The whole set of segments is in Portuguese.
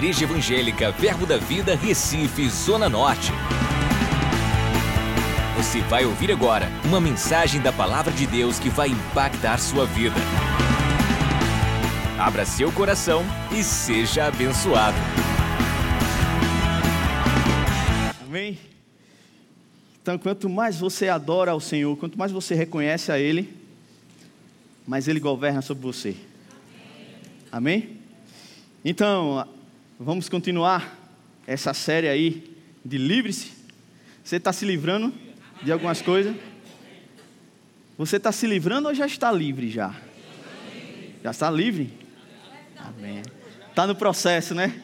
Igreja Evangélica Verbo da Vida, Recife, Zona Norte. Você vai ouvir agora uma mensagem da Palavra de Deus que vai impactar sua vida. Abra seu coração e seja abençoado. Amém? Então, quanto mais você adora ao Senhor, quanto mais você reconhece a Ele, mais Ele governa sobre você. Amém? Então, vamos continuar essa série aí de livre-se. Você está se livrando de algumas coisas? Você está se livrando ou já está livre já? Já está livre? Amém. Está no processo, né?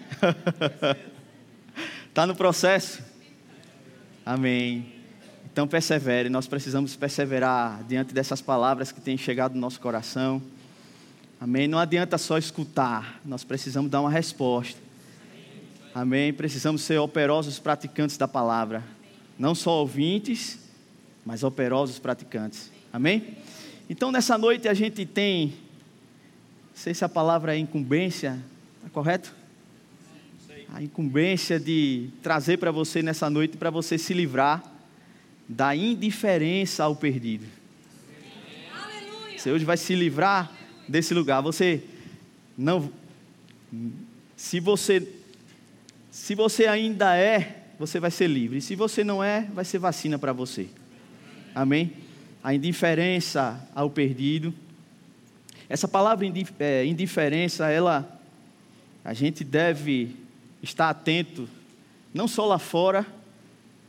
Está no processo? Amém. Então persevere, nós precisamos perseverar diante dessas palavras que têm chegado no nosso coração. Amém. Não adianta só escutar, nós precisamos dar uma resposta. Amém. Precisamos ser operosos praticantes da palavra, não só ouvintes, mas operosos praticantes. Amém. Então nessa noite a gente tem, não sei se a palavra é incumbência, está correto? A incumbência de trazer para você nessa noite para você se livrar da indiferença ao perdido. Você hoje vai se livrar desse lugar. Você não se você se você ainda é, você vai ser livre. Se você não é, vai ser vacina para você. Amém? A indiferença ao perdido. Essa palavra é, indiferença, ela a gente deve estar atento não só lá fora,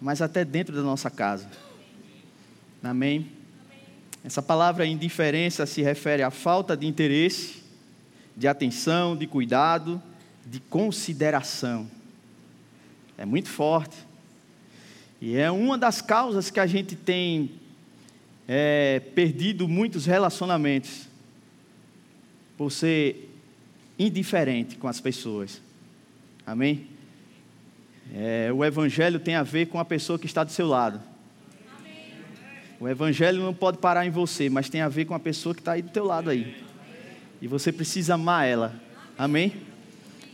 mas até dentro da nossa casa. Amém? Essa palavra indiferença se refere à falta de interesse, de atenção, de cuidado, de consideração. É muito forte. E é uma das causas que a gente tem é, perdido muitos relacionamentos por ser indiferente com as pessoas. Amém? É, o Evangelho tem a ver com a pessoa que está do seu lado. O Evangelho não pode parar em você, mas tem a ver com a pessoa que está aí do teu lado aí. E você precisa amar ela. Amém?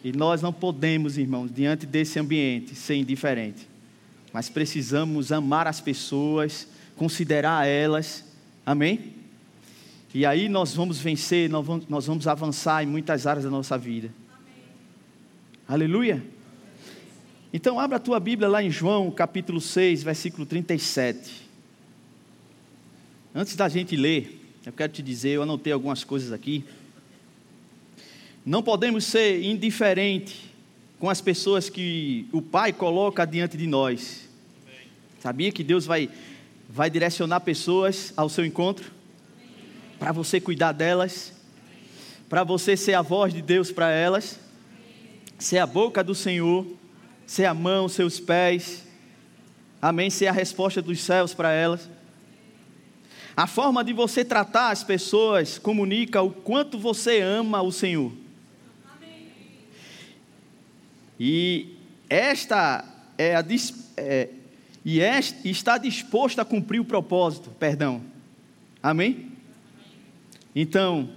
E nós não podemos, irmãos, diante desse ambiente, ser indiferente. Mas precisamos amar as pessoas, considerar elas. Amém? E aí nós vamos vencer, nós vamos, nós vamos avançar em muitas áreas da nossa vida. Aleluia. Então, abra a tua Bíblia lá em João, capítulo 6, versículo 37. Antes da gente ler, eu quero te dizer, eu anotei algumas coisas aqui. Não podemos ser indiferentes com as pessoas que o Pai coloca diante de nós. Sabia que Deus vai, vai direcionar pessoas ao seu encontro? Para você cuidar delas? Para você ser a voz de Deus para elas? Ser a boca do Senhor? ser a mão, seus pés, amém, ser a resposta dos céus para elas. A forma de você tratar as pessoas comunica o quanto você ama o Senhor. E esta é a é, e está disposto a cumprir o propósito, perdão. Amém? Então,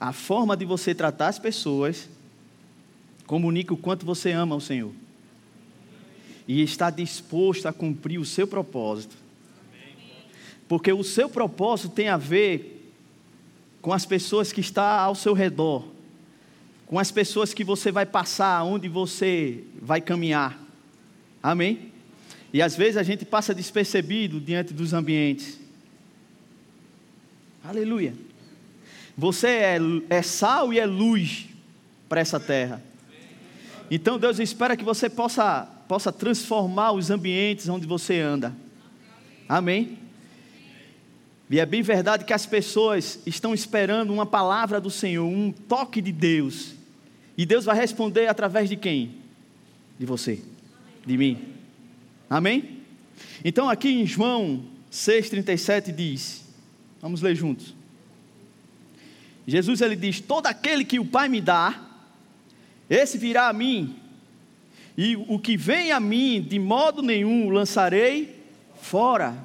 a forma de você tratar as pessoas Comunique o quanto você ama o Senhor. E está disposto a cumprir o seu propósito. Porque o seu propósito tem a ver com as pessoas que estão ao seu redor, com as pessoas que você vai passar, onde você vai caminhar. Amém? E às vezes a gente passa despercebido diante dos ambientes. Aleluia. Você é, é sal e é luz para essa terra. Então Deus espera que você possa, possa transformar os ambientes onde você anda. Amém? E é bem verdade que as pessoas estão esperando uma palavra do Senhor, um toque de Deus. E Deus vai responder através de quem? De você, de mim. Amém? Então aqui em João 6,37 diz, vamos ler juntos. Jesus ele diz: Todo aquele que o Pai me dá, esse virá a mim, e o que vem a mim, de modo nenhum lançarei fora.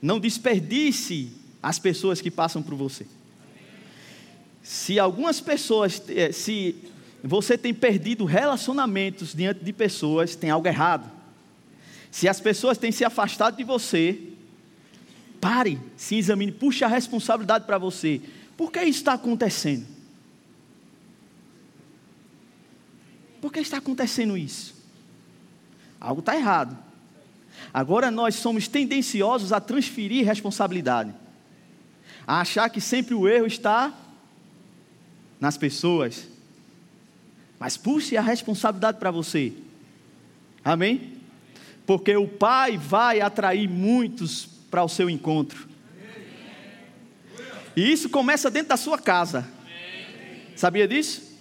Não desperdice as pessoas que passam por você. Se algumas pessoas, eh, se você tem perdido relacionamentos diante de pessoas, tem algo errado. Se as pessoas têm se afastado de você, pare, se examine, puxe a responsabilidade para você. Por que isso está acontecendo? Por que está acontecendo isso? Algo está errado. Agora nós somos tendenciosos a transferir responsabilidade, a achar que sempre o erro está nas pessoas. Mas puxe a responsabilidade para você. Amém? Porque o Pai vai atrair muitos para o seu encontro. E isso começa dentro da sua casa. Sabia disso?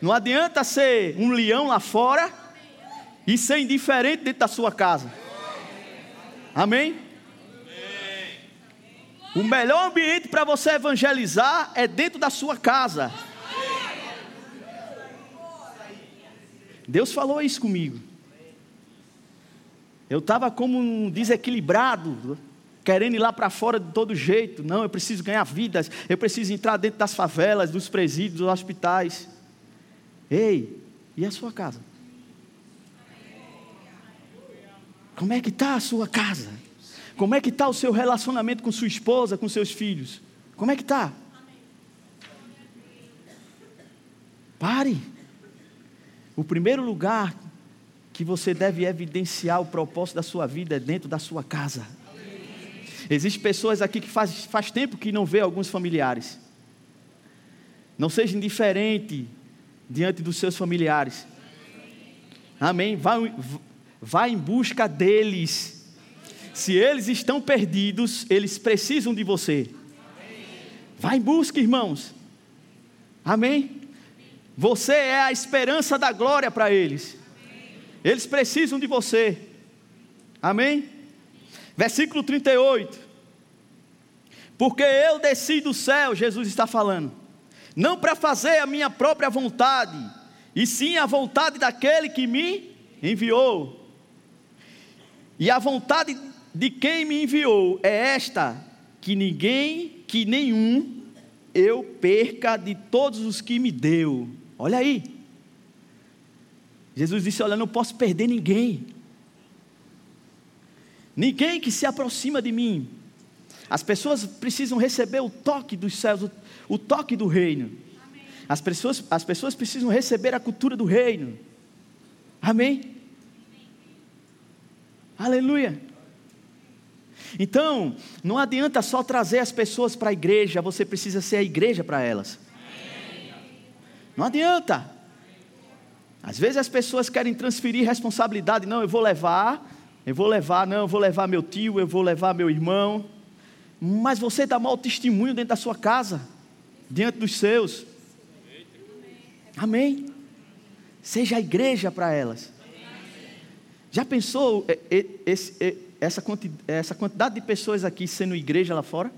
Não adianta ser um leão lá fora e ser indiferente dentro da sua casa. Amém? O melhor ambiente para você evangelizar é dentro da sua casa. Deus falou isso comigo. Eu estava como um desequilibrado, querendo ir lá para fora de todo jeito. Não, eu preciso ganhar vidas, eu preciso entrar dentro das favelas, dos presídios, dos hospitais. Ei, e a sua casa? Como é que está a sua casa? Como é que está o seu relacionamento com sua esposa, com seus filhos? Como é que está? Pare. O primeiro lugar que você deve evidenciar o propósito da sua vida é dentro da sua casa. Existem pessoas aqui que faz, faz tempo que não vê alguns familiares. Não seja indiferente diante dos seus familiares. Amém? Vá em busca deles. Se eles estão perdidos, eles precisam de você. Vá em busca, irmãos. Amém? Você é a esperança da glória para eles. Eles precisam de você. Amém? Versículo 38. Porque eu desci do céu, Jesus está falando, não para fazer a minha própria vontade, e sim a vontade daquele que me enviou. E a vontade de quem me enviou é esta: que ninguém, que nenhum eu perca de todos os que me deu, Olha aí. Jesus disse: Olha, não posso perder ninguém. Ninguém que se aproxima de mim. As pessoas precisam receber o toque dos céus, o, o toque do reino. As pessoas, as pessoas precisam receber a cultura do reino. Amém? Aleluia. Então, não adianta só trazer as pessoas para a igreja, você precisa ser a igreja para elas. Não adianta. Às vezes as pessoas querem transferir responsabilidade. Não, eu vou levar, eu vou levar, não, eu vou levar meu tio, eu vou levar meu irmão. Mas você dá mau testemunho dentro da sua casa, diante dos seus. Amém. Seja a igreja para elas. Já pensou essa quantidade de pessoas aqui sendo igreja lá fora?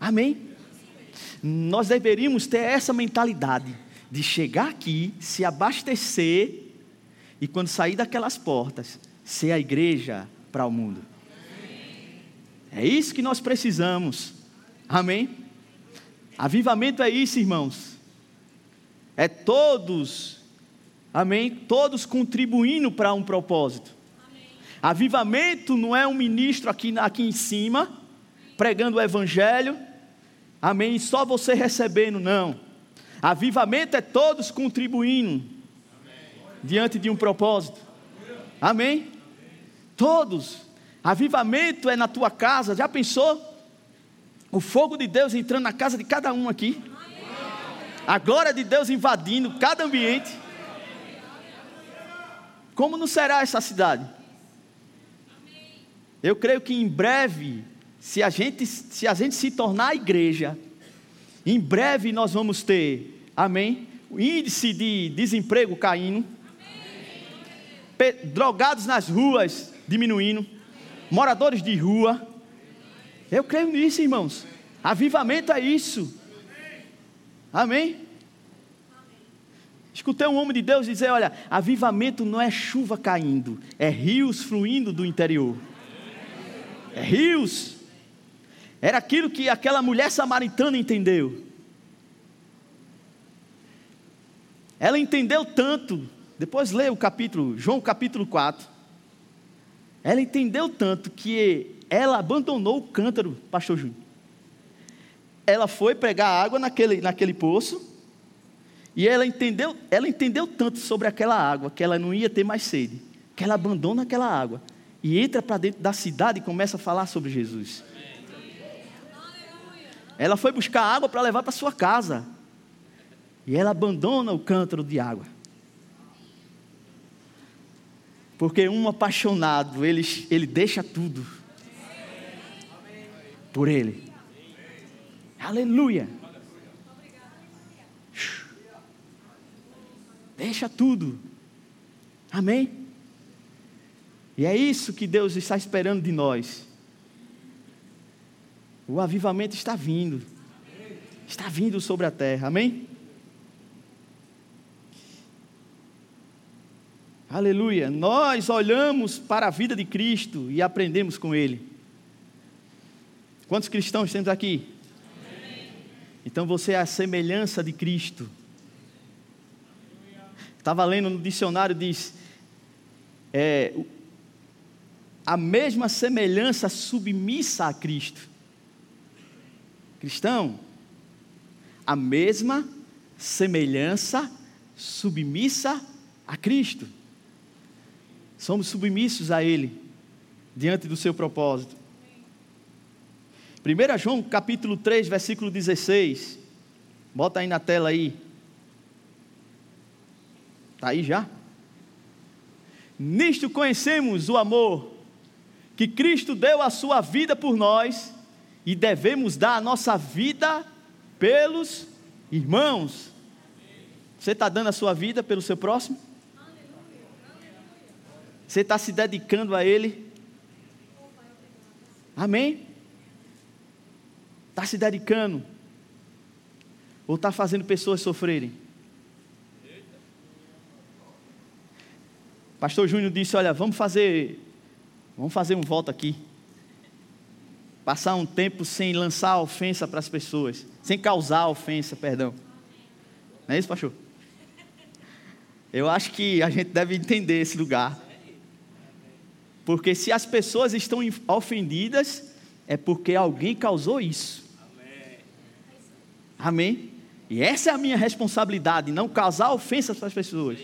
Amém nós deveríamos ter essa mentalidade de chegar aqui, se abastecer e quando sair daquelas portas, ser a igreja para o mundo. É isso que nós precisamos. Amém? Avivamento é isso, irmãos. É todos, amém? Todos contribuindo para um propósito. Avivamento não é um ministro aqui, aqui em cima, pregando o evangelho Amém? Só você recebendo, não. Avivamento é todos contribuindo diante de um propósito. Amém? Todos. Avivamento é na tua casa. Já pensou? O fogo de Deus entrando na casa de cada um aqui. A glória de Deus invadindo cada ambiente. Como não será essa cidade? Eu creio que em breve se a gente se, a gente se tornar a igreja, em breve nós vamos ter, amém? O índice de desemprego caindo, drogados nas ruas diminuindo, moradores de rua. Eu creio nisso, irmãos. Avivamento é isso. Amém? Escutei um homem de Deus dizer: olha, avivamento não é chuva caindo, é rios fluindo do interior. É rios Era aquilo que aquela mulher samaritana entendeu. Ela entendeu tanto, depois lê o capítulo, João capítulo 4. Ela entendeu tanto que ela abandonou o cântaro, pastor Júnior. Ela foi pegar água naquele, naquele poço, e ela entendeu, ela entendeu tanto sobre aquela água que ela não ia ter mais sede, que ela abandona aquela água e entra para dentro da cidade e começa a falar sobre Jesus. Ela foi buscar água para levar para sua casa. E ela abandona o cântaro de água. Porque um apaixonado, ele, ele deixa tudo por ele. Aleluia. Deixa tudo. Amém? E é isso que Deus está esperando de nós. O avivamento está vindo. Está vindo sobre a terra. Amém? Aleluia. Nós olhamos para a vida de Cristo e aprendemos com Ele. Quantos cristãos temos aqui? Amém. Então você é a semelhança de Cristo. Estava lendo no dicionário, diz: é, a mesma semelhança submissa a Cristo. Cristão, a mesma semelhança submissa a Cristo. Somos submissos a Ele, diante do seu propósito. 1 João capítulo 3, versículo 16. Bota aí na tela aí. Está aí já? Nisto conhecemos o amor que Cristo deu a sua vida por nós e devemos dar a nossa vida pelos irmãos. Você está dando a sua vida pelo seu próximo? Você está se dedicando a Ele? Amém? Está se dedicando? Ou está fazendo pessoas sofrerem? Pastor Júnior disse: Olha, vamos fazer, vamos fazer um voto aqui. Passar um tempo sem lançar ofensa para as pessoas, sem causar ofensa, perdão. Não é isso, pastor? Eu acho que a gente deve entender esse lugar. Porque se as pessoas estão ofendidas, é porque alguém causou isso. Amém? E essa é a minha responsabilidade, não causar ofensas para as pessoas.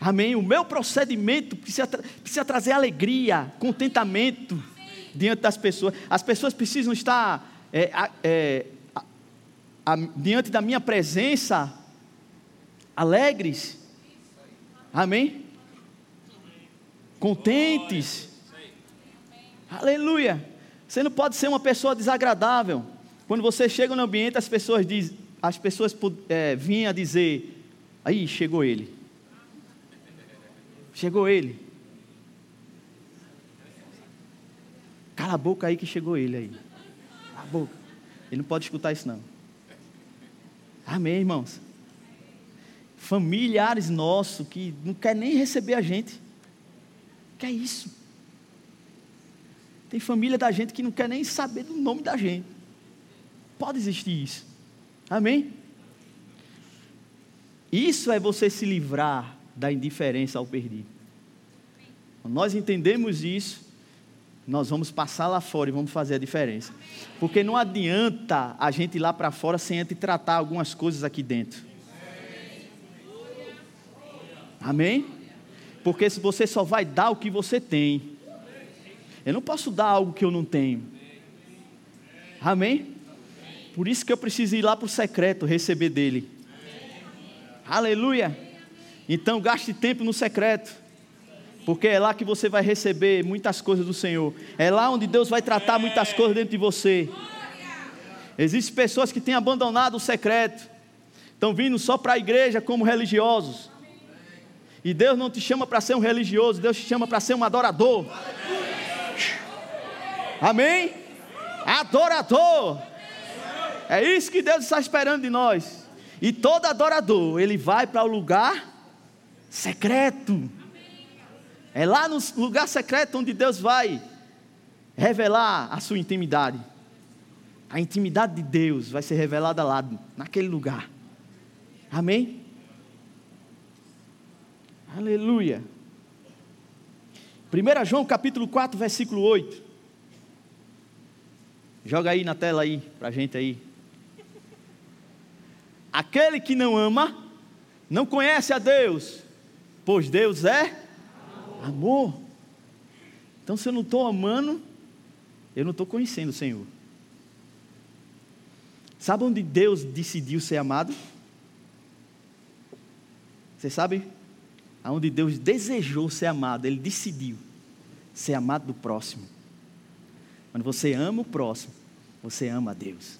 Amém? O meu procedimento precisa, precisa trazer alegria, contentamento diante das pessoas. As pessoas precisam estar é, é, a, a, diante da minha presença alegres. Amém? contentes. Aleluia. Você não pode ser uma pessoa desagradável. Quando você chega no ambiente, as pessoas diz, as pessoas é, vinham a dizer: aí chegou ele. Chegou ele. Cala a boca aí que chegou ele aí. Cala a boca. Ele não pode escutar isso não. Amém, irmãos. Familiares nossos que não quer nem receber a gente. Que é isso? Tem família da gente que não quer nem saber do nome da gente. Pode existir isso. Amém? Isso é você se livrar da indiferença ao perdido. Nós entendemos isso, nós vamos passar lá fora e vamos fazer a diferença. Porque não adianta a gente ir lá para fora sem antes tratar algumas coisas aqui dentro. Amém? Porque se você só vai dar o que você tem, eu não posso dar algo que eu não tenho. Amém? Por isso que eu preciso ir lá para o secreto receber dele. Aleluia. Então gaste tempo no secreto. Porque é lá que você vai receber muitas coisas do Senhor. É lá onde Deus vai tratar muitas coisas dentro de você. Existem pessoas que têm abandonado o secreto. Estão vindo só para a igreja como religiosos. E Deus não te chama para ser um religioso, Deus te chama para ser um adorador. Amém? Adorador. É isso que Deus está esperando de nós. E todo adorador, ele vai para o lugar secreto. É lá no lugar secreto onde Deus vai revelar a sua intimidade. A intimidade de Deus vai ser revelada lá, naquele lugar. Amém? Aleluia. 1 João capítulo 4, versículo 8. Joga aí na tela aí, para a gente aí. Aquele que não ama, não conhece a Deus, pois Deus é amor. Então, se eu não estou amando, eu não estou conhecendo o Senhor. Sabe onde Deus decidiu ser amado? Você sabe? Aonde Deus desejou ser amado, Ele decidiu ser amado do próximo. Quando você ama o próximo, você ama a Deus.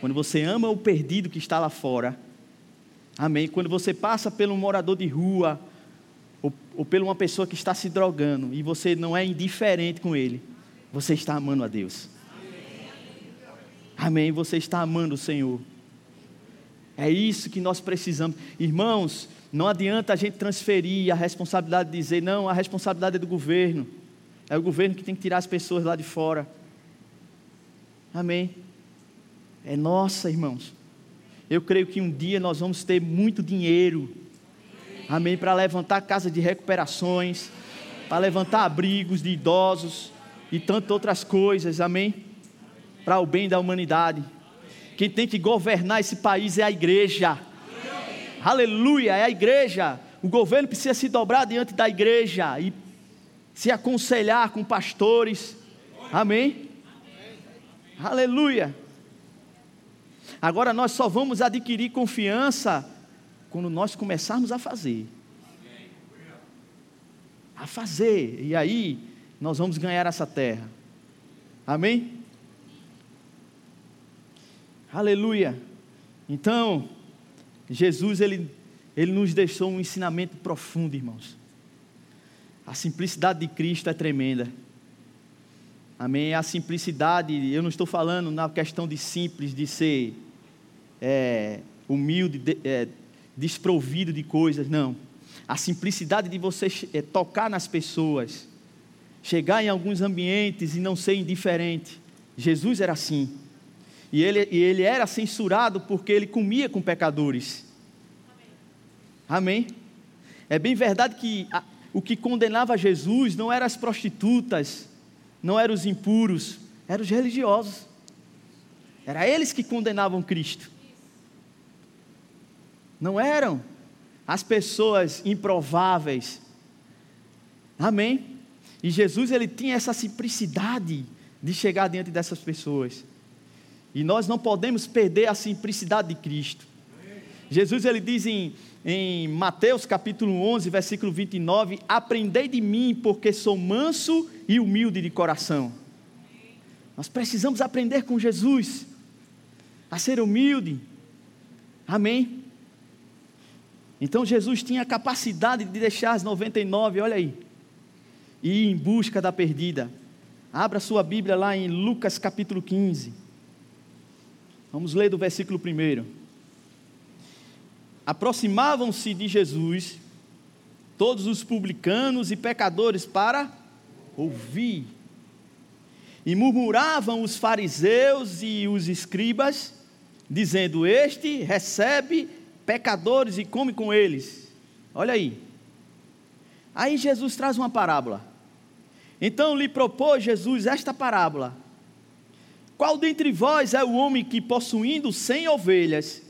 Quando você ama o perdido que está lá fora, amém. Quando você passa pelo morador de rua, ou, ou por uma pessoa que está se drogando, e você não é indiferente com ele, você está amando a Deus. Amém. Você está amando o Senhor. É isso que nós precisamos. Irmãos, não adianta a gente transferir a responsabilidade de dizer, não, a responsabilidade é do governo. É o governo que tem que tirar as pessoas lá de fora. Amém. É nossa, irmãos. Eu creio que um dia nós vamos ter muito dinheiro. Amém. Para levantar casa de recuperações, para levantar abrigos de idosos e tantas outras coisas. Amém. Para o bem da humanidade. Quem tem que governar esse país é a igreja aleluia, é a igreja. O governo precisa se dobrar diante da igreja e se aconselhar com pastores, amém? Aleluia. Agora nós só vamos adquirir confiança quando nós começarmos a fazer. A fazer, e aí nós vamos ganhar essa terra. Amém? Aleluia. Então, Jesus, ele, ele nos deixou um ensinamento profundo, irmãos. A simplicidade de Cristo é tremenda. Amém? A simplicidade, eu não estou falando na questão de simples, de ser é, humilde, de, é, desprovido de coisas, não. A simplicidade de você é, tocar nas pessoas, chegar em alguns ambientes e não ser indiferente. Jesus era assim. E ele, e ele era censurado porque ele comia com pecadores. Amém? É bem verdade que a, o que condenava Jesus não eram as prostitutas, não eram os impuros, eram os religiosos. Era eles que condenavam Cristo. Não eram as pessoas improváveis. Amém? E Jesus ele tinha essa simplicidade de chegar diante dessas pessoas. E nós não podemos perder a simplicidade de Cristo. Jesus ele diz em, em Mateus capítulo 11, versículo 29, aprendei de mim porque sou manso e humilde de coração. Nós precisamos aprender com Jesus a ser humilde. Amém. Então Jesus tinha a capacidade de deixar as 99, olha aí, e ir em busca da perdida. Abra sua Bíblia lá em Lucas capítulo 15. Vamos ler do versículo 1. Aproximavam-se de Jesus todos os publicanos e pecadores para ouvir. E murmuravam os fariseus e os escribas, dizendo: Este recebe pecadores e come com eles. Olha aí. Aí Jesus traz uma parábola. Então lhe propôs Jesus esta parábola: qual dentre vós é o homem que, possuindo cem ovelhas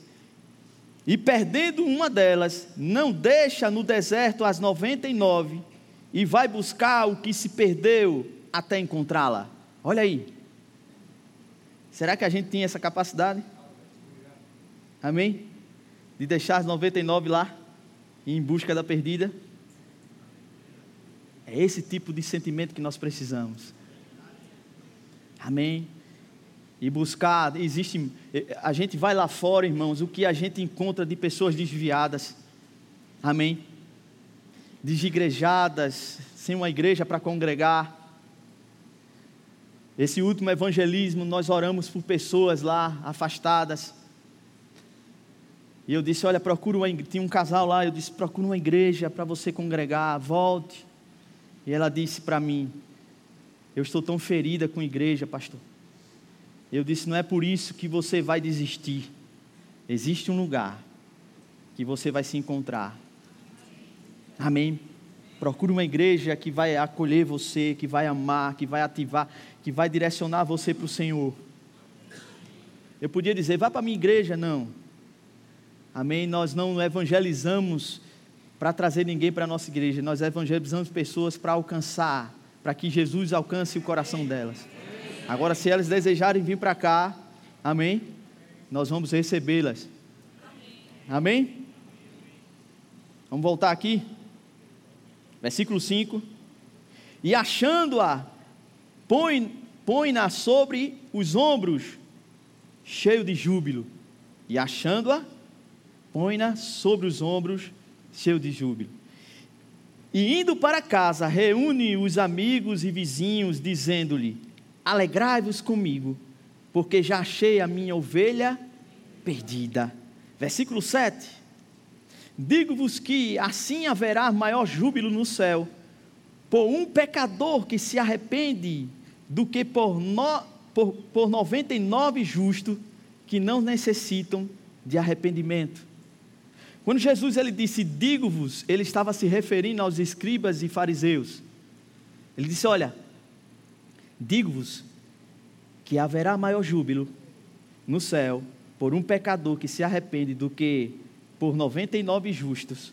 e perdendo uma delas, não deixa no deserto as noventa e nove e vai buscar o que se perdeu até encontrá-la? Olha aí. Será que a gente tem essa capacidade? Amém? De deixar as 99 lá e em busca da perdida? É esse tipo de sentimento que nós precisamos. Amém? e buscar, existe, a gente vai lá fora, irmãos, o que a gente encontra de pessoas desviadas, amém? Desigrejadas, sem uma igreja para congregar. Esse último evangelismo, nós oramos por pessoas lá afastadas. E eu disse: Olha, procura uma Tinha um casal lá, eu disse: Procura uma igreja para você congregar, volte. E ela disse para mim: Eu estou tão ferida com igreja, pastor. Eu disse: não é por isso que você vai desistir. Existe um lugar que você vai se encontrar. Amém. Procure uma igreja que vai acolher você, que vai amar, que vai ativar, que vai direcionar você para o Senhor. Eu podia dizer, vá para a minha igreja, não. Amém? Nós não evangelizamos para trazer ninguém para a nossa igreja, nós evangelizamos pessoas para alcançar, para que Jesus alcance o coração delas. Agora, se elas desejarem vir para cá, amém? Nós vamos recebê-las. Amém? Vamos voltar aqui. Versículo 5. E achando-a, põe, põe-na sobre os ombros, cheio de júbilo. E achando-a, põe-na sobre os ombros, cheio de júbilo. E indo para casa, reúne os amigos e vizinhos, dizendo-lhe: Alegrai-vos comigo, porque já achei a minha ovelha perdida. Versículo 7. Digo-vos que assim haverá maior júbilo no céu por um pecador que se arrepende do que por, no, por, por 99 justos que não necessitam de arrependimento. Quando Jesus ele disse digo-vos, ele estava se referindo aos escribas e fariseus. Ele disse: Olha, digo-vos que haverá maior júbilo no céu por um pecador que se arrepende do que por 99 justos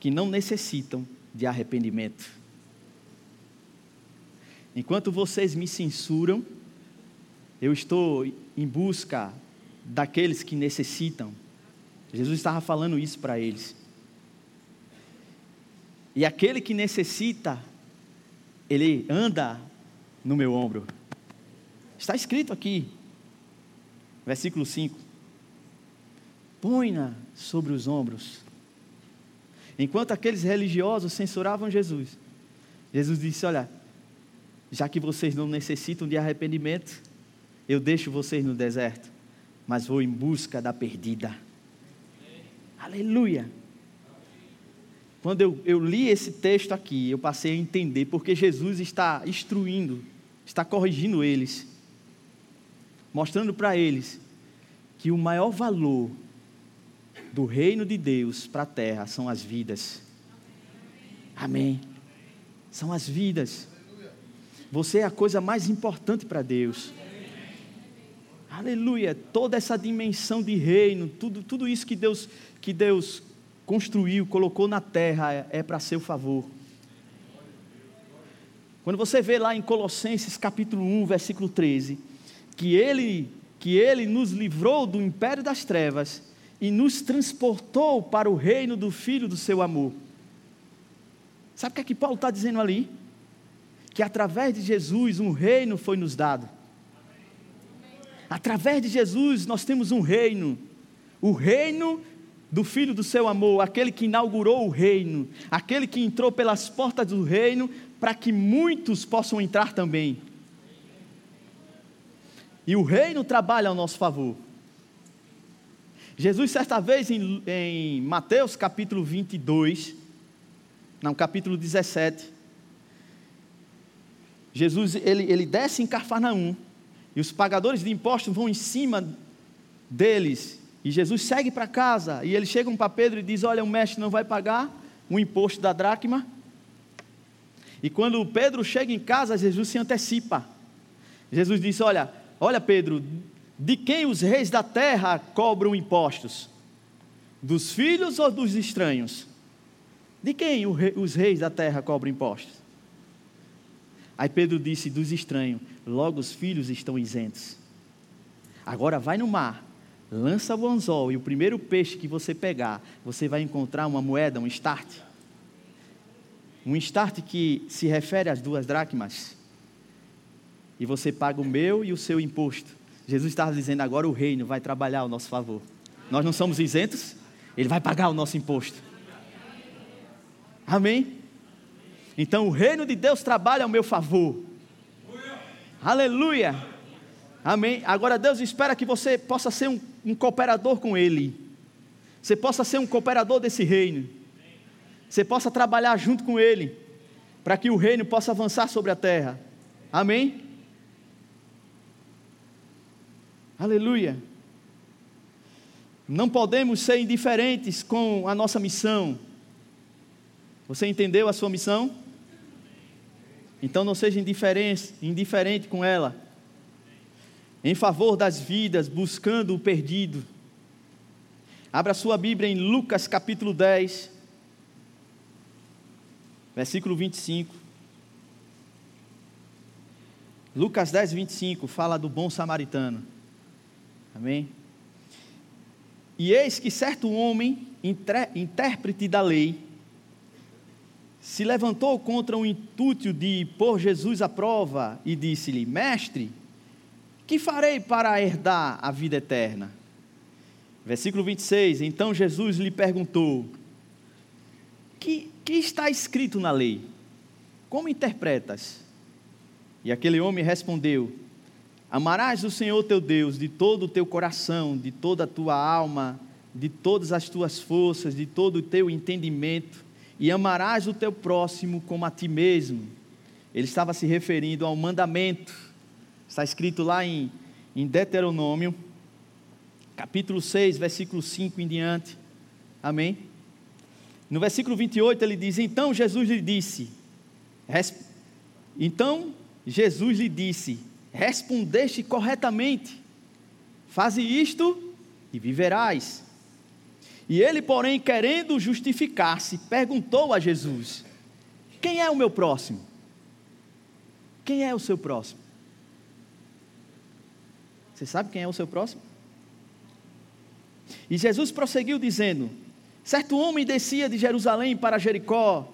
que não necessitam de arrependimento. Enquanto vocês me censuram, eu estou em busca daqueles que necessitam. Jesus estava falando isso para eles. E aquele que necessita, ele anda no meu ombro. Está escrito aqui, versículo 5 põe-na sobre os ombros. Enquanto aqueles religiosos censuravam Jesus, Jesus disse: Olha, já que vocês não necessitam de arrependimento, eu deixo vocês no deserto, mas vou em busca da perdida. Aleluia! Quando eu, eu li esse texto aqui, eu passei a entender porque Jesus está instruindo, está corrigindo eles, mostrando para eles que o maior valor do reino de Deus para a terra são as vidas. Amém. São as vidas. Você é a coisa mais importante para Deus. Aleluia. Toda essa dimensão de reino, tudo, tudo isso que Deus, que Deus construiu, colocou na terra, é, é para seu favor. Quando você vê lá em Colossenses capítulo 1, versículo 13, que ele, que ele nos livrou do império das trevas e nos transportou para o reino do Filho do seu amor. Sabe o que é que Paulo está dizendo ali? Que através de Jesus um reino foi nos dado. Através de Jesus nós temos um reino, o reino do Filho do seu amor, aquele que inaugurou o reino, aquele que entrou pelas portas do reino para que muitos possam entrar também. E o reino trabalha ao nosso favor. Jesus, certa vez, em, em Mateus capítulo 22, não, capítulo 17, Jesus ele, ele desce em Cafarnaum e os pagadores de impostos vão em cima deles. E Jesus segue para casa e eles chegam para Pedro e diz: Olha, o mestre não vai pagar o imposto da dracma. E quando Pedro chega em casa, Jesus se antecipa. Jesus disse: Olha, olha Pedro, de quem os reis da terra cobram impostos? Dos filhos ou dos estranhos? De quem os reis da terra cobram impostos? Aí Pedro disse: dos estranhos, logo os filhos estão isentos. Agora vai no mar, lança o anzol e o primeiro peixe que você pegar, você vai encontrar uma moeda, um start. Um start que se refere às duas dracmas. E você paga o meu e o seu imposto. Jesus estava dizendo: agora o reino vai trabalhar ao nosso favor. Nós não somos isentos, ele vai pagar o nosso imposto. Amém? Então o reino de Deus trabalha ao meu favor. Aleluia. Amém. Agora Deus espera que você possa ser um, um cooperador com Ele. Você possa ser um cooperador desse reino. Você possa trabalhar junto com Ele. Para que o reino possa avançar sobre a terra. Amém? Aleluia. Não podemos ser indiferentes com a nossa missão. Você entendeu a sua missão? Então não seja indiferente, com ela. Em favor das vidas, buscando o perdido. Abra sua Bíblia em Lucas capítulo 10, versículo 25. Lucas 10, 25 fala do bom samaritano. Amém? E eis que certo homem, intérprete da lei, se levantou contra o intuito de pôr Jesus à prova e disse-lhe: Mestre, que farei para herdar a vida eterna? Versículo 26: Então Jesus lhe perguntou: Que, que está escrito na lei? Como interpretas? E aquele homem respondeu: Amarás o Senhor teu Deus de todo o teu coração, de toda a tua alma, de todas as tuas forças, de todo o teu entendimento, e amarás o teu próximo como a ti mesmo. Ele estava se referindo ao mandamento, está escrito lá em, em Deuteronômio, capítulo 6, versículo 5 em diante. Amém? No versículo 28 ele diz: Então Jesus lhe disse, então Jesus lhe disse: respondeste corretamente. Faze isto e viverás. E ele, porém, querendo justificar-se, perguntou a Jesus: Quem é o meu próximo? Quem é o seu próximo? Você sabe quem é o seu próximo? E Jesus prosseguiu dizendo: Certo homem descia de Jerusalém para Jericó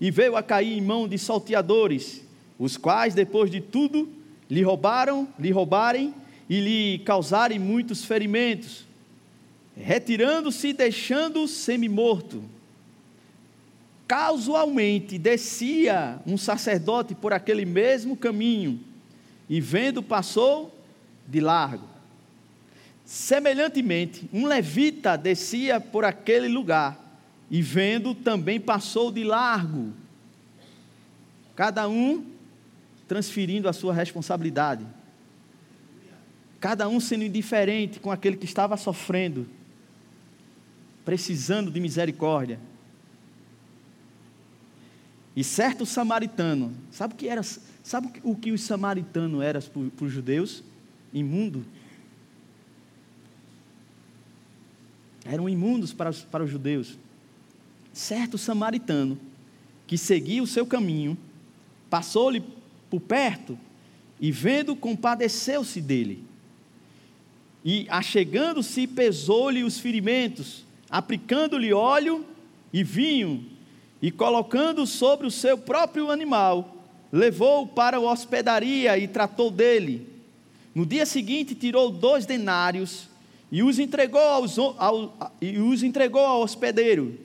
e veio a cair em mão de salteadores, os quais, depois de tudo, lhe roubaram, lhe roubarem e lhe causarem muitos ferimentos, retirando-se e deixando-o semi-morto. Casualmente descia um sacerdote por aquele mesmo caminho e vendo passou de largo. Semelhantemente, um levita descia por aquele lugar e vendo também passou de largo. Cada um transferindo a sua responsabilidade. Cada um sendo indiferente com aquele que estava sofrendo, precisando de misericórdia. E certo samaritano, sabe o que era, sabe o que os samaritanos eram para os judeus? Imundo. Eram imundos para os, para os judeus. Certo samaritano, que seguia o seu caminho, passou-lhe por perto e vendo, compadeceu-se dele. E achegando-se, pesou-lhe os ferimentos, aplicando-lhe óleo e vinho, e colocando sobre o seu próprio animal, levou-o para a hospedaria e tratou dele. No dia seguinte, tirou dois denários e os entregou, aos, ao, e os entregou ao hospedeiro,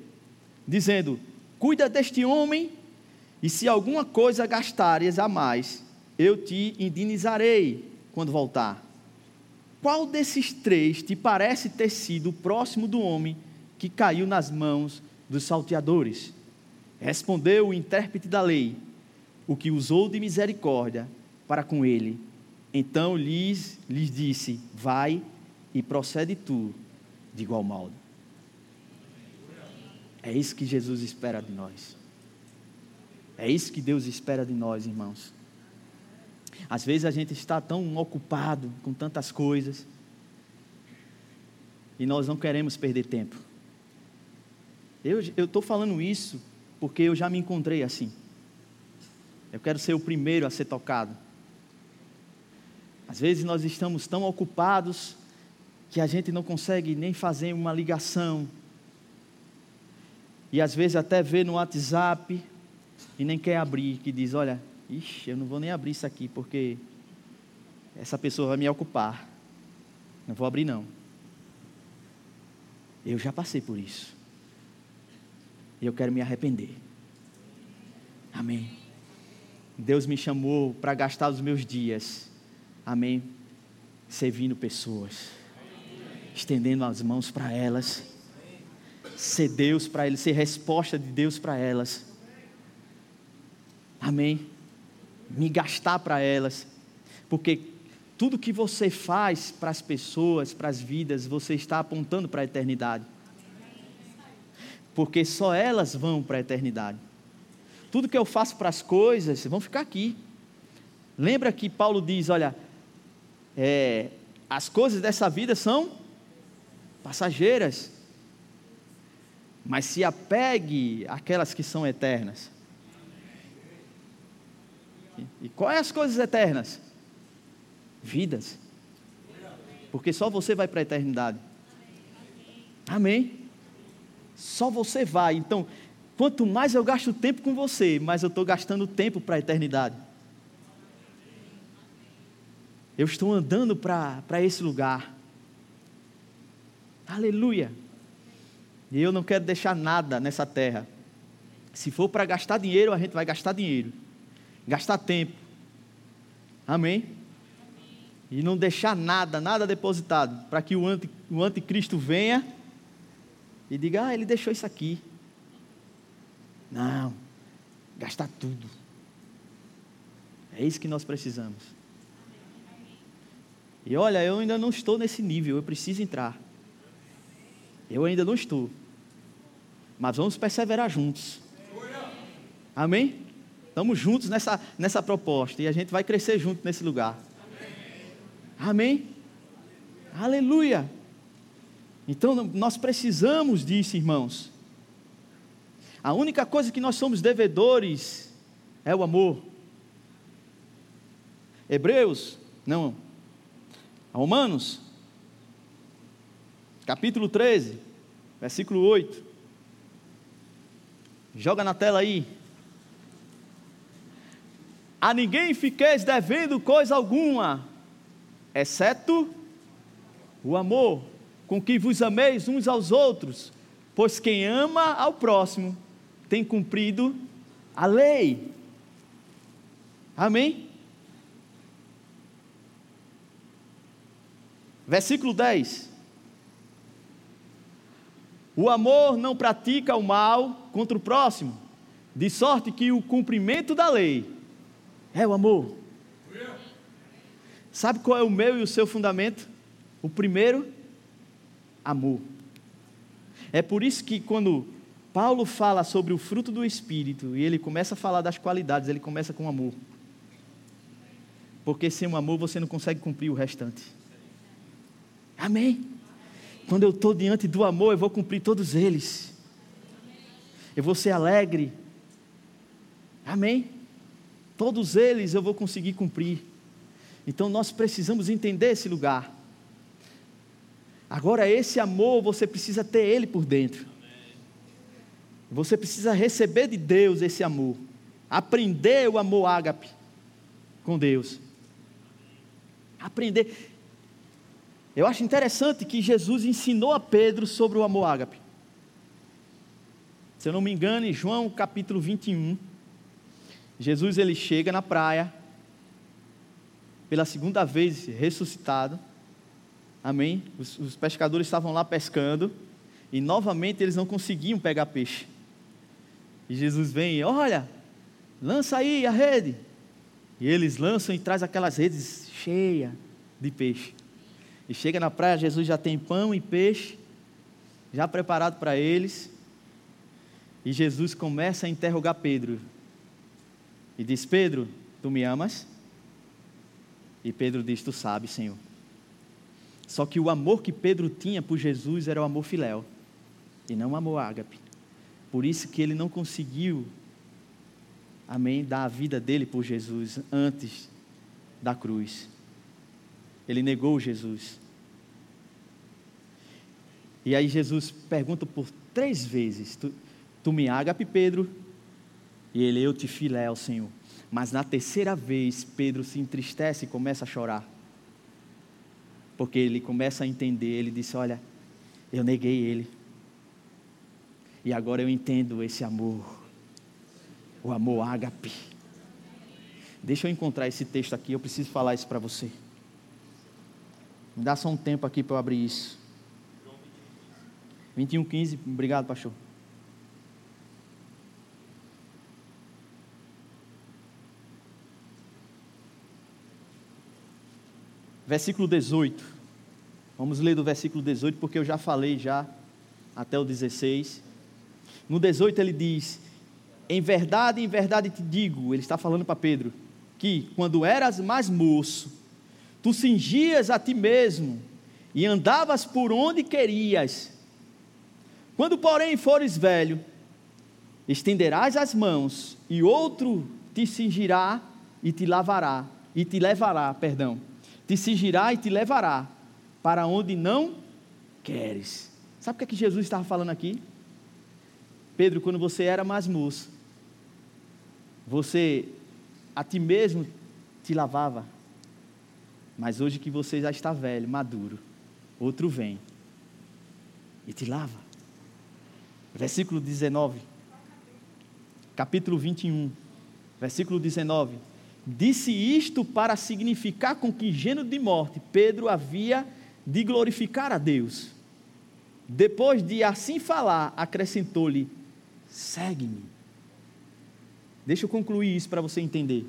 dizendo: Cuida deste homem e se alguma coisa gastares a mais, eu te indenizarei quando voltar. Qual desses três te parece ter sido o próximo do homem que caiu nas mãos dos salteadores? Respondeu o intérprete da lei, o que usou de misericórdia para com ele. Então lhes, lhes disse: Vai e procede tu de igual modo. É isso que Jesus espera de nós. É isso que Deus espera de nós, irmãos. Às vezes a gente está tão ocupado com tantas coisas e nós não queremos perder tempo. Eu estou falando isso porque eu já me encontrei assim. Eu quero ser o primeiro a ser tocado. Às vezes nós estamos tão ocupados que a gente não consegue nem fazer uma ligação. E às vezes até ver no WhatsApp e nem quer abrir, que diz: Olha, ixi, eu não vou nem abrir isso aqui porque essa pessoa vai me ocupar. Não vou abrir, não. Eu já passei por isso. E eu quero me arrepender. Amém. Deus me chamou para gastar os meus dias. Amém. Servindo pessoas. Estendendo as mãos para elas. Ser Deus para eles, ser resposta de Deus para elas. Amém? Me gastar para elas. Porque Tudo que você faz para as pessoas, para as vidas, você está apontando para a eternidade. Porque só elas vão para a eternidade. Tudo que eu faço para as coisas vão ficar aqui. Lembra que Paulo diz: olha, é, as coisas dessa vida são passageiras, mas se apegue àquelas que são eternas. E, quais as coisas eternas? vidas. Porque só você vai para a eternidade. Amém? Só você vai. Então, quanto mais eu gasto tempo com você, mais eu estou gastando tempo para a eternidade. Eu estou andando para esse lugar. Aleluia. E eu não quero deixar nada nessa terra. Se for para gastar dinheiro, a gente vai gastar dinheiro. Gastar tempo. Amém? e não deixar nada, nada depositado, para que o, anti, o anticristo venha e diga: Ah, ele deixou isso aqui. Não, gastar tudo. É isso que nós precisamos. E olha, eu ainda não estou nesse nível, eu preciso entrar. Eu ainda não estou. Mas vamos perseverar juntos. Amém? Estamos juntos nessa, nessa proposta e a gente vai crescer junto nesse lugar. Amém? Aleluia. Então nós precisamos disso, irmãos. A única coisa que nós somos devedores é o amor. Hebreus, não, Romanos, capítulo 13, versículo 8. Joga na tela aí. A ninguém fiqueis devendo coisa alguma, exceto o amor com que vos ameis uns aos outros, pois quem ama ao próximo tem cumprido a lei. Amém? Versículo 10. O amor não pratica o mal contra o próximo, de sorte que o cumprimento da lei é o amor. Sabe qual é o meu e o seu fundamento? O primeiro, amor. É por isso que quando Paulo fala sobre o fruto do Espírito e ele começa a falar das qualidades, ele começa com amor. Porque sem o amor você não consegue cumprir o restante. Amém? Quando eu estou diante do amor, eu vou cumprir todos eles. Eu vou ser alegre. Amém? Todos eles eu vou conseguir cumprir. Então nós precisamos entender esse lugar. Agora, esse amor, você precisa ter ele por dentro. Você precisa receber de Deus esse amor. Aprender o amor ágape com Deus. Aprender. Eu acho interessante que Jesus ensinou a Pedro sobre o amor ágape. Se eu não me engano, em João capítulo 21, Jesus ele chega na praia, pela segunda vez ressuscitado. Amém? Os, os, pescadores estavam lá pescando e novamente eles não conseguiam pegar peixe. E Jesus vem, olha, lança aí a rede. E eles lançam e traz aquelas redes cheias de peixe. E chega na praia, Jesus já tem pão e peixe, já preparado para eles. E Jesus começa a interrogar Pedro. E diz: Pedro, tu me amas? E Pedro diz: Tu sabes, Senhor. Só que o amor que Pedro tinha por Jesus era o amor filéu, e não o amor ágape. Por isso que ele não conseguiu, amém, dar a vida dele por Jesus antes da cruz. Ele negou Jesus. E aí Jesus pergunta por três vezes: Tu, tu me ágape, Pedro? E ele, eu te filéu, Senhor. Mas na terceira vez, Pedro se entristece e começa a chorar. Porque ele começa a entender, ele disse: Olha, eu neguei ele. E agora eu entendo esse amor. O amor ágape. Deixa eu encontrar esse texto aqui, eu preciso falar isso para você. Me dá só um tempo aqui para eu abrir isso. 21, 15. Obrigado, pastor. Versículo 18. Vamos ler do versículo 18, porque eu já falei já até o 16. No 18 ele diz: Em verdade, em verdade te digo, ele está falando para Pedro, que quando eras mais moço, tu cingias a ti mesmo e andavas por onde querias. Quando, porém, fores velho, estenderás as mãos e outro te cingirá e te lavará e te levará, perdão, te cingirá e te levará para onde não queres. Sabe o que, é que Jesus estava falando aqui? Pedro, quando você era mais moço, você a ti mesmo te lavava, mas hoje que você já está velho, maduro, outro vem e te lava. Versículo 19, capítulo 21, versículo 19. Disse isto para significar com que gênero de morte Pedro havia de glorificar a Deus. Depois de assim falar, acrescentou-lhe: segue-me. Deixa eu concluir isso para você entender.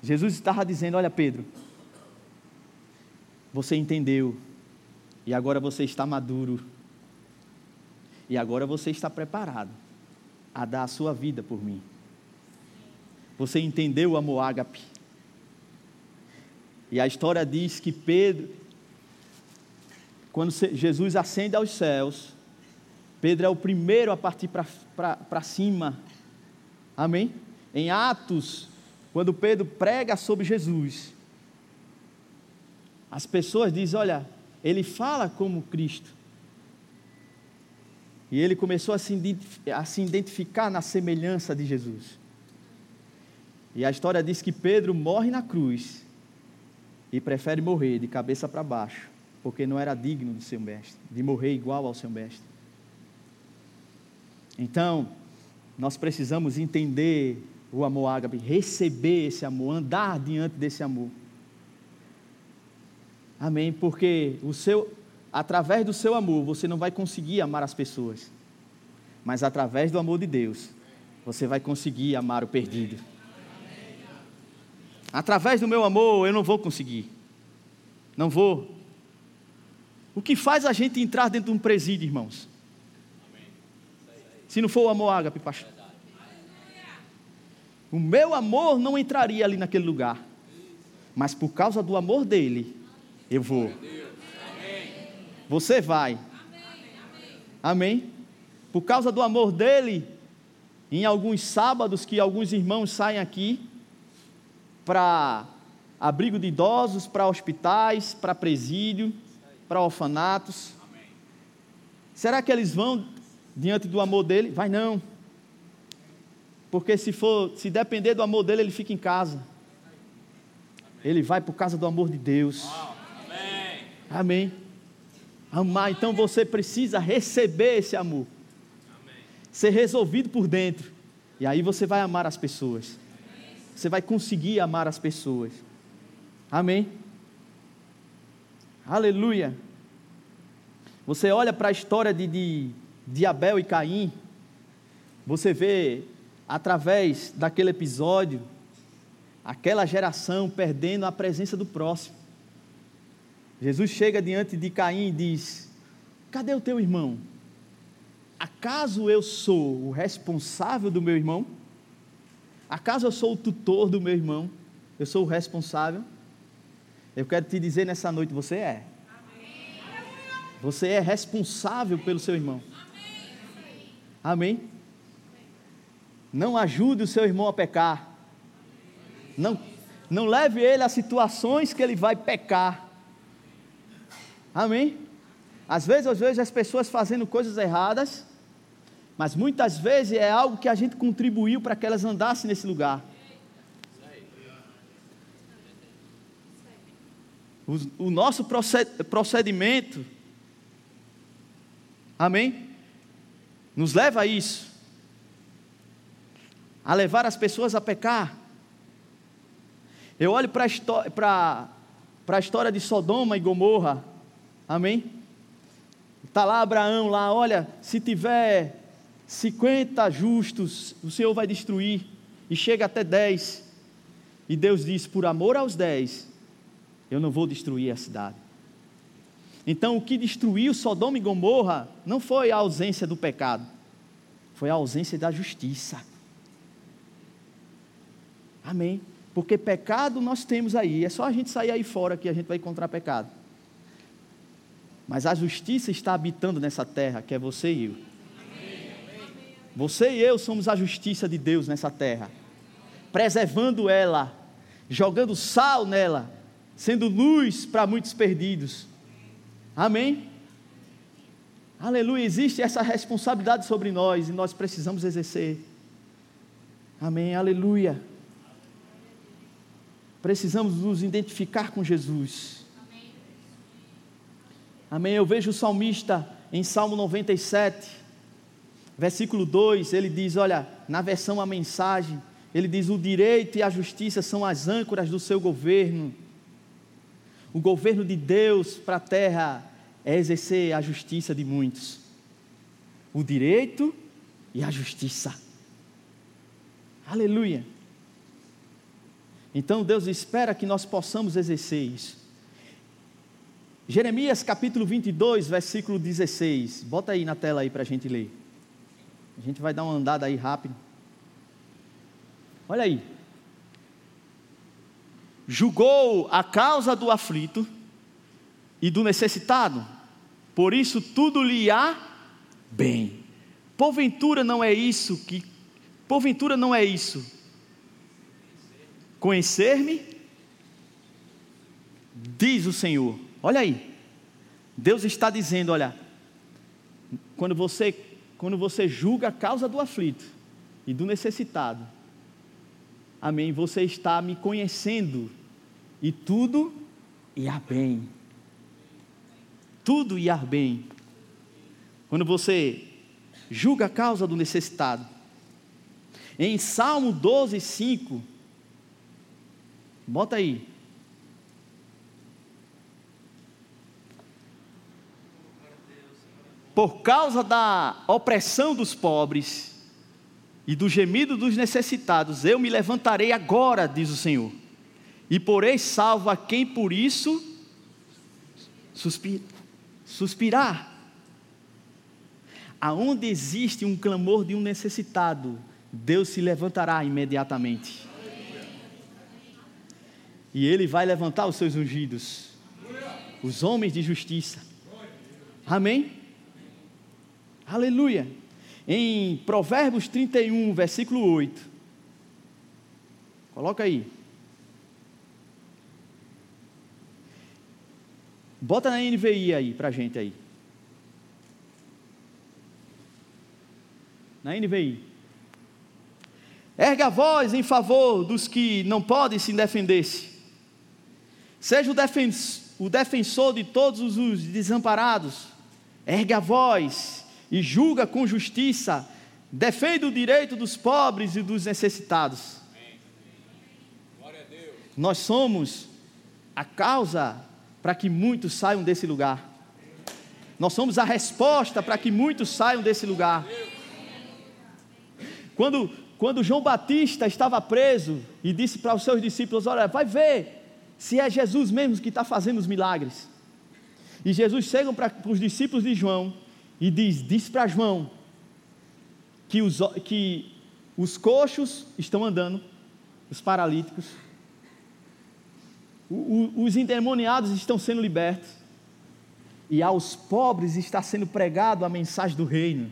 Jesus estava dizendo: Olha, Pedro, você entendeu, e agora você está maduro, e agora você está preparado a dar a sua vida por mim. Você entendeu o amor ágape? E a história diz que Pedro, quando Jesus ascende aos céus, Pedro é o primeiro a partir para cima. Amém? Em Atos, quando Pedro prega sobre Jesus, as pessoas dizem: Olha, ele fala como Cristo. E ele começou a se, a se identificar na semelhança de Jesus. E a história diz que Pedro morre na cruz e prefere morrer de cabeça para baixo, porque não era digno do seu mestre, de morrer igual ao seu mestre. Então, nós precisamos entender o amor ágape, receber esse amor, andar diante desse amor. Amém? Porque o seu, através do seu amor, você não vai conseguir amar as pessoas, mas através do amor de Deus, você vai conseguir amar o perdido. Através do meu amor, eu não vou conseguir. Não vou. O que faz a gente entrar dentro de um presídio, irmãos? Se não for o amor ágape, pastor. O meu amor não entraria ali naquele lugar. Mas por causa do amor dele, eu vou. Você vai. Amém? Por causa do amor dele, em alguns sábados que alguns irmãos saem aqui para abrigo de idosos, para hospitais, para presídio, para orfanatos. Será que eles vão diante do amor dele? Vai não. Porque se for, se depender do amor dele, ele fica em casa. Ele vai por causa do amor de Deus. Amém. Amém. Amar, então você precisa receber esse amor. Ser resolvido por dentro. E aí você vai amar as pessoas. Você vai conseguir amar as pessoas. Amém. Aleluia. Você olha para a história de, de de Abel e Caim, você vê através daquele episódio aquela geração perdendo a presença do próximo. Jesus chega diante de Caim e diz: Cadê o teu irmão? Acaso eu sou o responsável do meu irmão? Acaso eu sou o tutor do meu irmão? Eu sou o responsável? Eu quero te dizer nessa noite: você é. Você é responsável pelo seu irmão. Amém? Não ajude o seu irmão a pecar. Não, não leve ele a situações que ele vai pecar. Amém? Às vezes eu vejo as pessoas fazendo coisas erradas, mas muitas vezes é algo que a gente contribuiu para que elas andassem nesse lugar. O, o nosso procedimento, amém? nos leva a isso, a levar as pessoas a pecar. Eu olho para a história de Sodoma e Gomorra, amém? Está lá Abraão, lá, olha, se tiver 50 justos, o Senhor vai destruir, e chega até 10. E Deus diz: por amor aos 10, eu não vou destruir a cidade. Então, o que destruiu Sodoma e Gomorra não foi a ausência do pecado, foi a ausência da justiça. Amém. Porque pecado nós temos aí, é só a gente sair aí fora que a gente vai encontrar pecado. Mas a justiça está habitando nessa terra, que é você e eu. Você e eu somos a justiça de Deus nessa terra, preservando ela, jogando sal nela, sendo luz para muitos perdidos. Amém? Aleluia, existe essa responsabilidade sobre nós e nós precisamos exercer. Amém, aleluia. Precisamos nos identificar com Jesus. Amém. Eu vejo o salmista em Salmo 97, versículo 2, ele diz: Olha, na versão a mensagem, ele diz: O direito e a justiça são as âncoras do seu governo. O governo de Deus para a terra é exercer a justiça de muitos. O direito e a justiça. Aleluia. Então Deus espera que nós possamos exercer isso. Jeremias capítulo 22, versículo 16. Bota aí na tela aí para a gente ler. A gente vai dar uma andada aí rápido. Olha aí. Julgou a causa do aflito e do necessitado, por isso tudo lhe há bem. Porventura não é isso que porventura não é isso Conhecer-me, diz o Senhor. Olha aí. Deus está dizendo, olha, quando você quando você julga a causa do aflito e do necessitado, amém, você está me conhecendo e tudo irá bem. Tudo irá bem. Quando você julga a causa do necessitado. Em Salmo 12, 5, Bota aí. Por causa da opressão dos pobres e do gemido dos necessitados, eu me levantarei agora, diz o Senhor, e porei salvo a quem por isso suspira, suspirar. Aonde existe um clamor de um necessitado, Deus se levantará imediatamente e ele vai levantar os seus ungidos, os homens de justiça. Amém? Aleluia. Em Provérbios 31, versículo 8. Coloca aí. Bota na NVI aí pra gente aí. Na NVI. Erga a voz em favor dos que não podem se defender-se Seja o, o defensor de todos os desamparados, ergue a voz e julga com justiça, defende o direito dos pobres e dos necessitados. Nós somos a causa para que muitos saiam desse lugar. Nós somos a resposta para que muitos saiam desse lugar. Quando, quando João Batista estava preso e disse para os seus discípulos: Olha, vai ver se é Jesus mesmo que está fazendo os milagres. E Jesus chega para os discípulos de João e diz: Diz para João que os, que os coxos estão andando, os paralíticos, o, o, os endemoniados estão sendo libertos, e aos pobres está sendo pregado a mensagem do reino.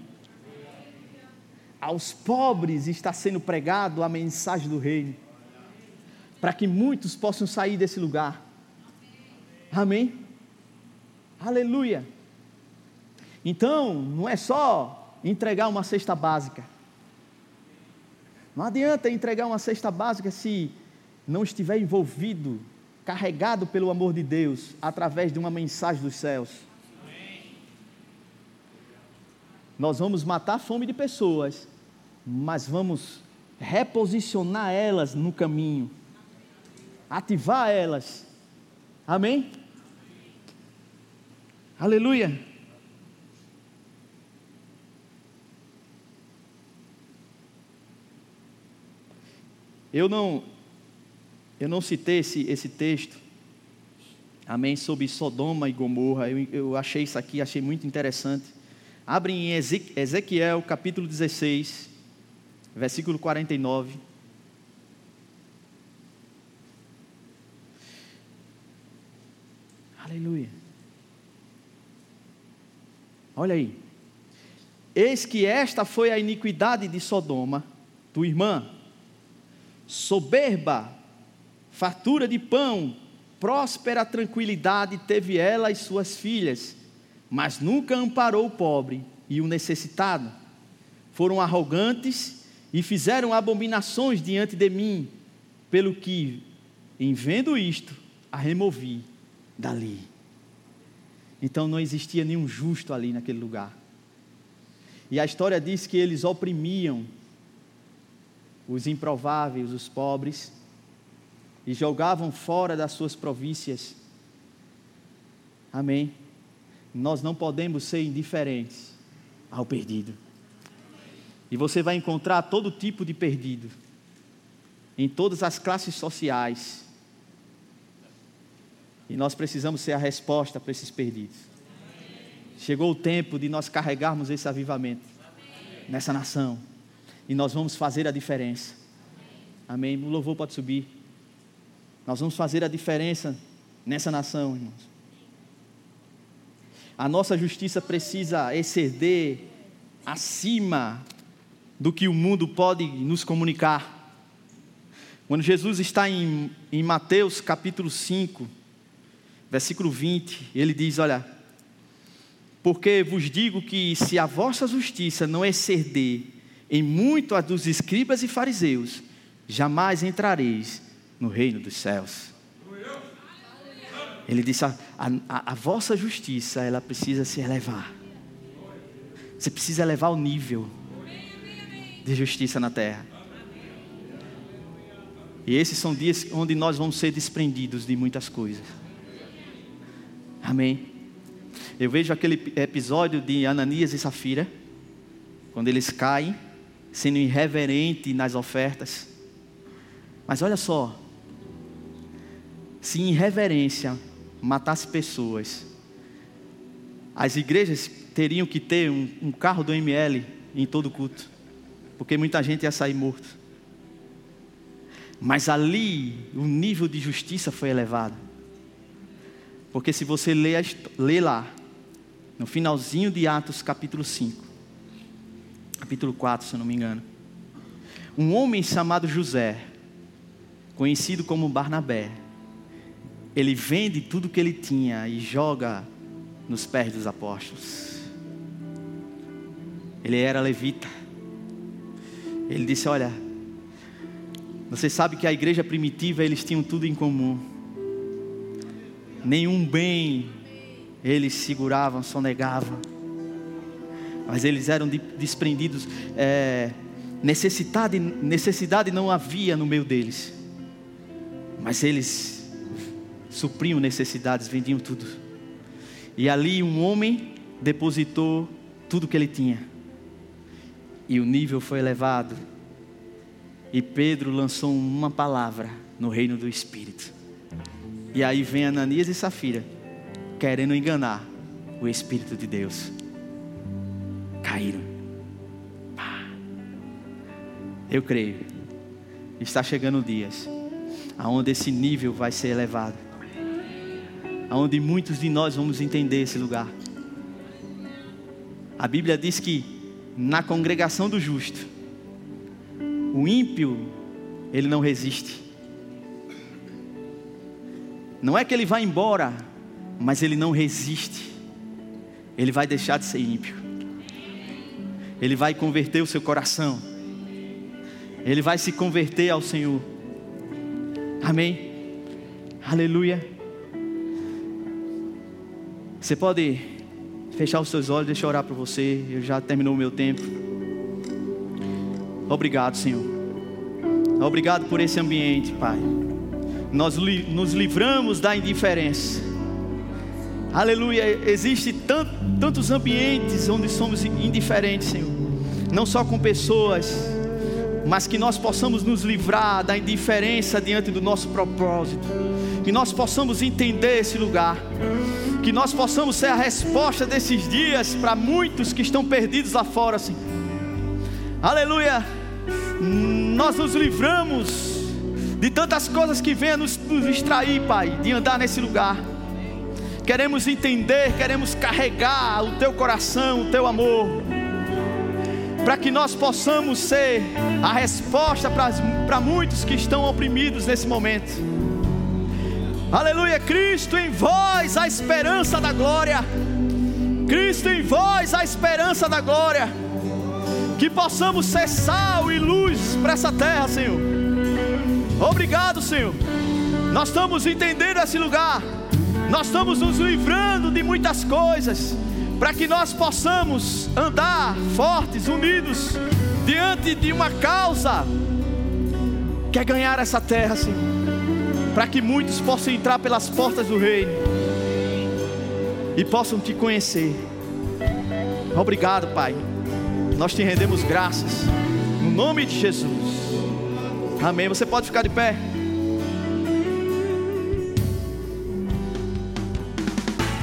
Aos pobres está sendo pregado a mensagem do reino para que muitos possam sair desse lugar. Amém? Aleluia. Então, não é só entregar uma cesta básica. Não adianta entregar uma cesta básica se não estiver envolvido, carregado pelo amor de Deus, através de uma mensagem dos céus. Nós vamos matar a fome de pessoas, mas vamos reposicionar elas no caminho ativar elas. Amém? Aleluia. Eu não eu não citei esse, esse texto, Amém? Sobre Sodoma e Gomorra. Eu, eu achei isso aqui, achei muito interessante. Abrem em Ezequiel capítulo 16, versículo 49. Aleluia. Olha aí. Eis que esta foi a iniquidade de Sodoma, tua irmã, soberba, fartura de pão, próspera tranquilidade teve ela e suas filhas, mas nunca amparou o pobre e o necessitado. Foram arrogantes e fizeram abominações diante de mim, pelo que, em vendo isto, a removi dali. Então não existia nenhum justo ali naquele lugar. E a história diz que eles oprimiam os improváveis, os pobres, e jogavam fora das suas províncias. Amém. Nós não podemos ser indiferentes ao perdido. E você vai encontrar todo tipo de perdido, em todas as classes sociais. E nós precisamos ser a resposta para esses perdidos. Chegou o tempo de nós carregarmos esse avivamento nessa nação. E nós vamos fazer a diferença. Amém. O louvor pode subir. Nós vamos fazer a diferença nessa nação, irmãos. A nossa justiça precisa exceder acima do que o mundo pode nos comunicar. Quando Jesus está em, em Mateus capítulo 5, versículo 20, ele diz: Olha, porque vos digo que se a vossa justiça não exceder em muito a dos escribas e fariseus, jamais entrareis no reino dos céus. Ele disse: a, a, a, vossa justiça ela precisa se elevar. Você precisa elevar o nível de justiça na terra. E esses são dias onde nós vamos ser desprendidos de muitas coisas. Amém. Eu vejo aquele episódio de Ananias e Safira, quando eles caem, sendo irreverente nas ofertas. Mas olha só, se irreverência matasse pessoas, as igrejas teriam que ter um, um carro do ML em todo culto, porque muita gente ia sair morto. Mas ali o nível de justiça foi elevado. Porque se você lê, lê lá, no finalzinho de Atos capítulo 5, capítulo 4, se eu não me engano. Um homem chamado José, conhecido como Barnabé, ele vende tudo que ele tinha e joga nos pés dos apóstolos. Ele era levita. Ele disse: Olha, você sabe que a igreja primitiva eles tinham tudo em comum. Nenhum bem eles seguravam, sonegavam, mas eles eram desprendidos. É, necessidade, necessidade não havia no meio deles, mas eles supriam necessidades, vendiam tudo. E ali um homem depositou tudo que ele tinha, e o nível foi elevado. E Pedro lançou uma palavra no reino do Espírito. E aí vem Ananias e Safira querendo enganar o Espírito de Deus. Caíram. Eu creio. Está chegando dias aonde esse nível vai ser elevado. Aonde muitos de nós vamos entender esse lugar. A Bíblia diz que na congregação do justo, o ímpio, ele não resiste. Não é que ele vai embora, mas ele não resiste, ele vai deixar de ser ímpio, ele vai converter o seu coração, ele vai se converter ao Senhor, amém? Aleluia. Você pode fechar os seus olhos, deixa eu orar por você, eu já terminou o meu tempo. Obrigado, Senhor. Obrigado por esse ambiente, Pai. Nós nos livramos da indiferença Aleluia. Existem tant, tantos ambientes onde somos indiferentes, Senhor. Não só com pessoas, mas que nós possamos nos livrar da indiferença diante do nosso propósito. que nós possamos entender esse lugar, que nós possamos ser a resposta desses dias para muitos que estão perdidos lá fora, Senhor. Aleluia! Nós nos livramos de tantas coisas que venham nos, nos distrair, Pai, de andar nesse lugar. Queremos entender, queremos carregar o Teu coração, o Teu amor para que nós possamos ser a resposta para muitos que estão oprimidos nesse momento. Aleluia, Cristo em vós a esperança da glória. Cristo em vós a esperança da glória. Que possamos ser sal e luz para essa terra, Senhor. Obrigado, Senhor. Nós estamos entendendo esse lugar. Nós estamos nos livrando de muitas coisas para que nós possamos andar fortes, unidos, diante de uma causa, que é ganhar essa terra, Senhor, para que muitos possam entrar pelas portas do reino e possam te conhecer. Obrigado, Pai. Nós te rendemos graças, no nome de Jesus. Amém. Você pode ficar de pé.